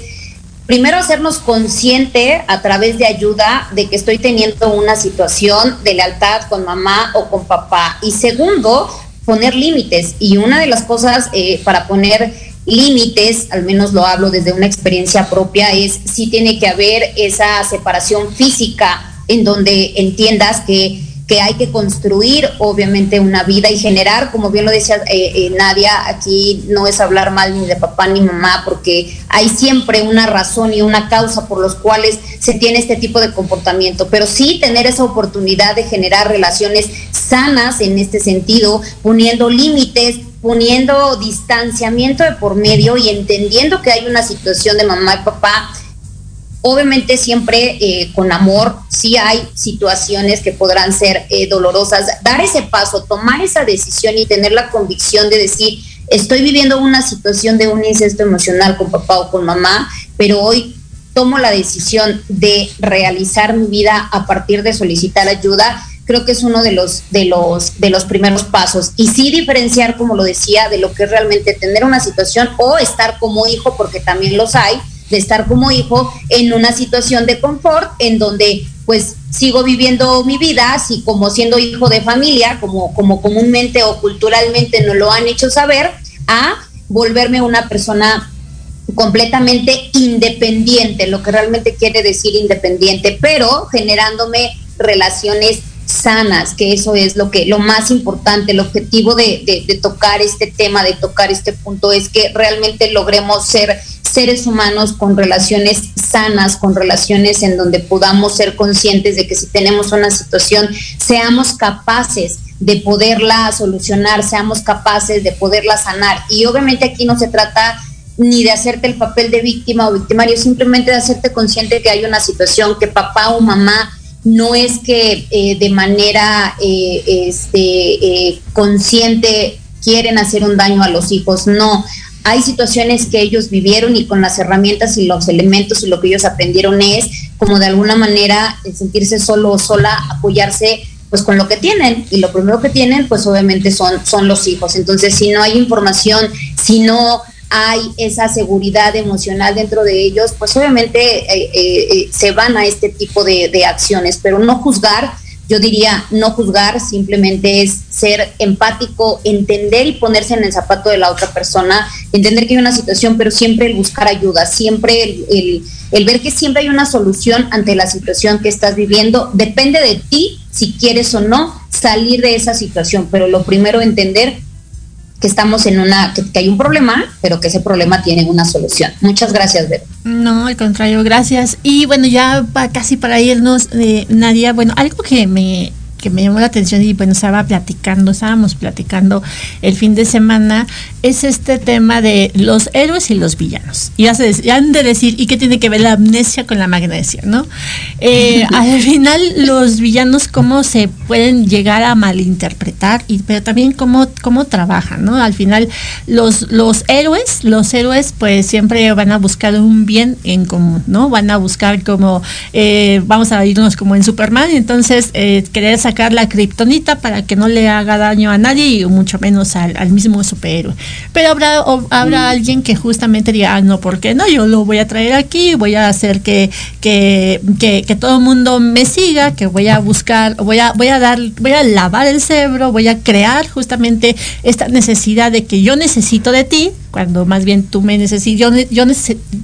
primero hacernos consciente a través de ayuda de que estoy teniendo una situación de lealtad con mamá o con papá. Y segundo, poner límites. Y una de las cosas eh, para poner límites, al menos lo hablo desde una experiencia propia, es si tiene que haber esa separación física en donde entiendas que que hay que construir obviamente una vida y generar, como bien lo decía eh, eh, Nadia, aquí no es hablar mal ni de papá ni mamá, porque hay siempre una razón y una causa por los cuales se tiene este tipo de comportamiento, pero sí tener esa oportunidad de generar relaciones sanas en este sentido, poniendo límites, poniendo distanciamiento de por medio y entendiendo que hay una situación de mamá y papá Obviamente siempre eh, con amor, sí hay situaciones que podrán ser eh, dolorosas. Dar ese paso, tomar esa decisión y tener la convicción de decir, estoy viviendo una situación de un incesto emocional con papá o con mamá, pero hoy tomo la decisión de realizar mi vida a partir de solicitar ayuda, creo que es uno de los, de los, de los primeros pasos. Y sí diferenciar, como lo decía, de lo que es realmente tener una situación o estar como hijo, porque también los hay, de estar como hijo en una situación de confort en donde pues sigo viviendo mi vida, así como siendo hijo de familia, como, como comúnmente o culturalmente nos lo han hecho saber, a volverme una persona completamente independiente, lo que realmente quiere decir independiente, pero generándome relaciones sanas, que eso es lo que lo más importante, el objetivo de, de, tocar este tema, de tocar este punto, es que realmente logremos ser seres humanos con relaciones sanas, con relaciones en donde podamos ser conscientes de que si tenemos una situación, seamos capaces de poderla solucionar, seamos capaces de poderla sanar. Y obviamente aquí no se trata ni de hacerte el papel de víctima o victimario, simplemente de hacerte consciente de que hay una situación que papá o mamá no es que eh, de manera eh, este, eh, consciente quieren hacer un daño a los hijos, no. Hay situaciones que ellos vivieron y con las herramientas y los elementos y lo que ellos aprendieron es como de alguna manera sentirse solo o sola, apoyarse pues con lo que tienen y lo primero que tienen pues obviamente son, son los hijos. Entonces si no hay información, si no hay esa seguridad emocional dentro de ellos, pues obviamente eh, eh, eh, se van a este tipo de, de, acciones, pero no juzgar, yo diría no juzgar, simplemente es ser empático, entender y ponerse en el zapato de la otra persona, entender que hay una situación, pero siempre el buscar ayuda, siempre el, el, el ver que siempre hay una solución ante la situación que estás viviendo, depende de ti si quieres o no salir de esa situación, pero lo primero entender que estamos en una, que, hay un problema, pero que ese problema tiene una solución. Muchas gracias, Vero. No, al contrario, gracias. Y bueno, ya casi para irnos, eh, Nadia, bueno, algo que me que me llamó la atención y bueno, estaba platicando, estábamos platicando el fin de semana, es este tema de los héroes y los villanos. Y ya, se, han de decir, ¿y qué tiene que ver la amnesia con la magnesia? ¿no? Eh, (laughs) al final, los villanos, cómo se pueden llegar a malinterpretar, y, pero también cómo, cómo trabajan, ¿no? Al final, los, los héroes, los héroes, pues siempre van a buscar un bien en común, ¿no? Van a buscar como, eh, vamos a irnos como en Superman, entonces, eh, querer sacar sacar la kriptonita para que no le haga daño a nadie y mucho menos al, mismo superhéroe. Pero habrá, habrá mm. alguien que justamente diga, ah, no, ¿por qué no? Yo lo voy a traer aquí, voy a hacer que, que, que, que todo el mundo me siga, que voy a buscar, voy a, voy a dar, voy a lavar el cerebro, voy a crear justamente esta necesidad de que yo necesito de ti, cuando más bien tú me necesitas, yo, yo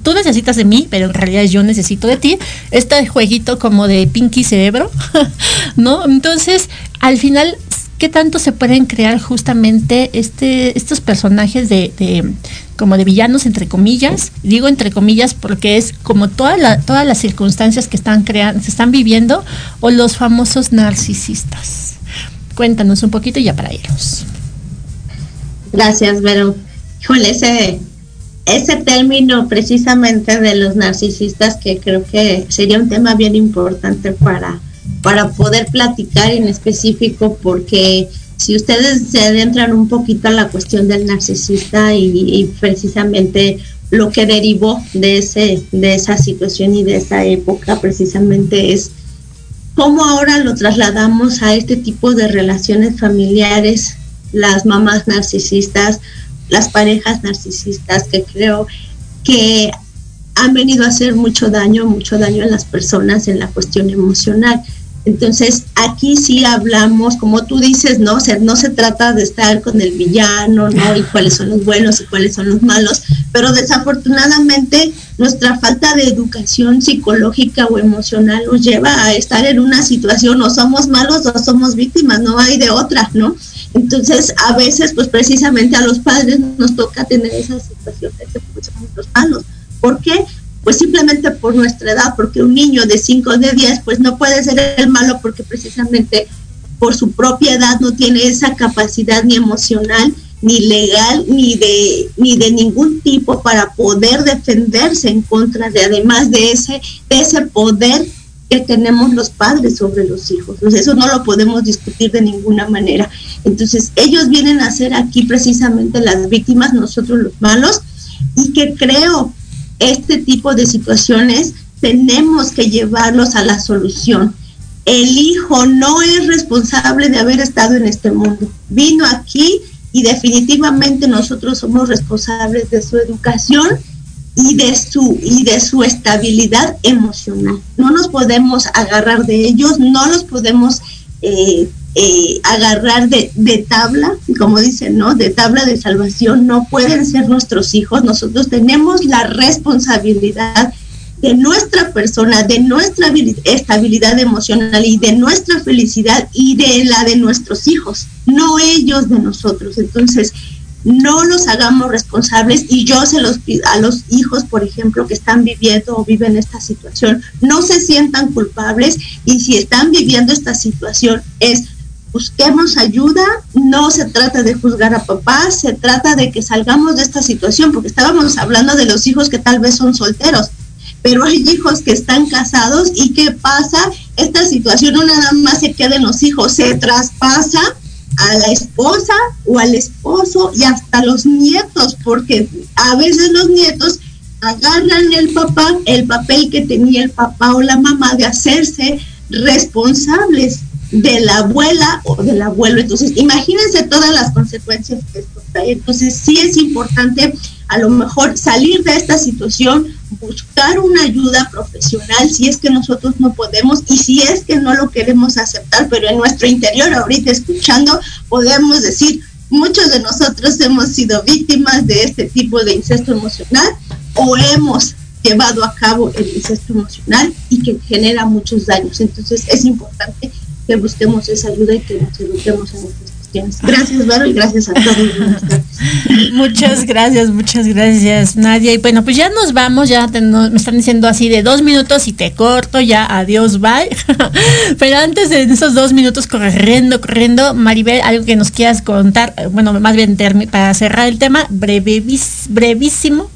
tú necesitas de mí, pero en realidad yo necesito de ti, este jueguito como de Pinky Cerebro, (laughs) ¿no? Entonces, al final, ¿qué tanto se pueden crear justamente este, estos personajes de, como de villanos entre comillas? Digo entre comillas porque es como toda todas las circunstancias que están creando, se están viviendo, o los famosos narcisistas. Cuéntanos un poquito ya para irnos. Gracias, Vero. Híjole, ese, ese término precisamente de los narcisistas que creo que sería un tema bien importante para, para poder platicar en específico porque si ustedes se adentran un poquito a la cuestión del narcisista y, precisamente lo que derivó de ese de esa situación y de esa época precisamente es cómo ahora lo trasladamos a este tipo de relaciones familiares las mamás narcisistas, las parejas narcisistas que creo que han venido a hacer mucho daño, mucho daño a las personas en la cuestión emocional. Entonces, aquí sí hablamos, como tú dices, ¿no? O no se trata de estar con el villano, ¿no? Y cuáles son los buenos y cuáles son los malos, pero desafortunadamente nuestra falta de educación psicológica o emocional nos lleva a estar en una situación, o somos malos o somos víctimas, no hay de otra, ¿no? Entonces, a veces, pues precisamente a los padres nos toca tener esa situación de que somos los malos. ¿Por qué? Pues simplemente por nuestra edad, porque un niño de 5 o de 10, pues no puede ser el malo porque precisamente por su propia edad no tiene esa capacidad ni emocional, ni legal, ni de, ni de ningún tipo para poder defenderse en contra de, además de ese, de ese poder que tenemos los padres sobre los hijos. eso no lo podemos discutir de ninguna manera. Entonces, ellos vienen a ser aquí precisamente las víctimas, nosotros los malos, y que creo este tipo de situaciones tenemos que llevarlos a la solución. El hijo no es responsable de haber estado en este mundo. Vino aquí y definitivamente nosotros somos responsables de su educación y de su y de su estabilidad emocional. No nos podemos agarrar de ellos, no los podemos eh, eh, agarrar de, de, tabla, como dicen, ¿no? De tabla de salvación, no pueden ser nuestros hijos. Nosotros tenemos la responsabilidad de nuestra persona, de nuestra estabilidad emocional y de nuestra felicidad y de la de nuestros hijos, no ellos de nosotros. Entonces, no los hagamos responsables y yo se los pido a los hijos, por ejemplo, que están viviendo o viven esta situación, no se sientan culpables y si están viviendo esta situación es busquemos ayuda, no se trata de juzgar a papá, se trata de que salgamos de esta situación, porque estábamos hablando de los hijos que tal vez son solteros, pero hay hijos que están casados y ¿qué pasa? Esta situación no nada más se queda en los hijos, se traspasa a la esposa o al esposo y hasta los nietos, porque a veces los nietos agarran el papá, el papel que tenía el papá o la mamá de hacerse responsables de la abuela o del abuelo. Entonces, imagínense todas las consecuencias que esto trae. Entonces, sí es importante a lo mejor salir de esta situación, buscar una ayuda profesional si es que nosotros no podemos y si es que no lo queremos aceptar, pero en nuestro interior ahorita escuchando podemos decir, muchos de nosotros hemos sido víctimas de este tipo de incesto emocional o hemos llevado a cabo el incesto emocional y que genera muchos daños. Entonces es importante que busquemos esa ayuda y que nos eduquemos en estas Gracias, Vero, y gracias a todos. (laughs) muchas gracias, muchas gracias, Nadia. Y bueno, pues ya nos vamos, ya me están diciendo así de dos minutos y te corto, ya adiós, bye. (laughs) Pero antes de esos dos minutos corriendo, corriendo, Maribel, algo que nos quieras contar, bueno, más bien para cerrar el tema, brevísimo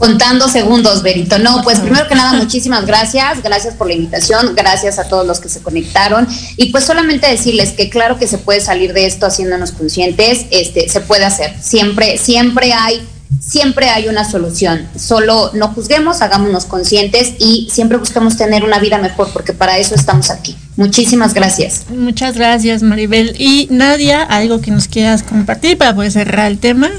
contando segundos, Berito. No, pues primero que nada, muchísimas gracias. Gracias por la invitación. Gracias a todos los que se conectaron. Y pues solamente decirles que claro que se puede salir de esto haciéndonos conscientes. Este, se puede hacer. Siempre, siempre hay siempre hay una solución. Solo no juzguemos, hagámonos conscientes y siempre buscamos tener una vida mejor, porque para eso estamos aquí. Muchísimas gracias. Muchas gracias, Maribel. Y Nadia, algo que nos quieras compartir para poder cerrar el tema.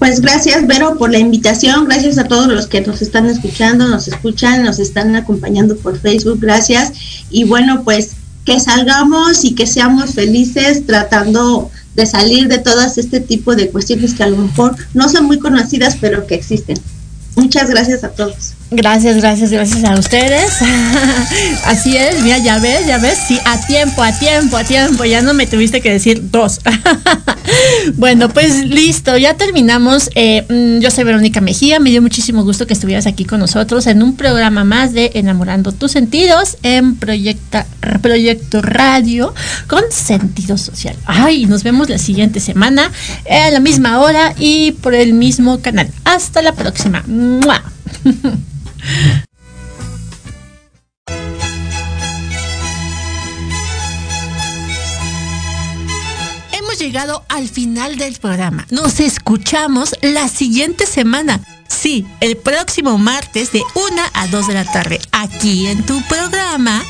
Pues gracias, Vero, por la invitación. Gracias a todos los que nos están escuchando, nos escuchan, nos están acompañando por Facebook. Gracias. Y bueno, pues que salgamos y que seamos felices tratando de salir de todas este tipo de cuestiones que a lo mejor no son muy conocidas, pero que existen. Muchas gracias a todos. Gracias, gracias, gracias a ustedes. (laughs) Así es, mira, ya ves, ya ves, sí, a tiempo, a tiempo, a tiempo, ya no me tuviste que decir dos. (laughs) bueno, pues listo, ya terminamos. Eh, mm, yo soy Verónica Mejía, me dio muchísimo gusto que estuvieras aquí con nosotros en un programa más de Enamorando tus sentidos en Proyecta, Proyecto Radio con sentido social. Ay, nos vemos la siguiente semana a la misma hora y por el mismo canal. Hasta la próxima. (laughs) Hemos llegado al final del programa. Nos escuchamos la siguiente semana. Sí, el próximo martes de 1 a 2 de la tarde, aquí en tu programa,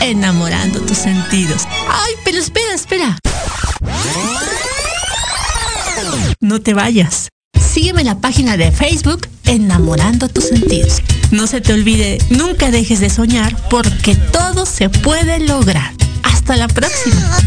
Enamorando tus sentidos. Ay, pero espera, espera. No te vayas. Sígueme en la página de Facebook Enamorando tus sentidos. No se te olvide, nunca dejes de soñar porque todo se puede lograr. Hasta la próxima.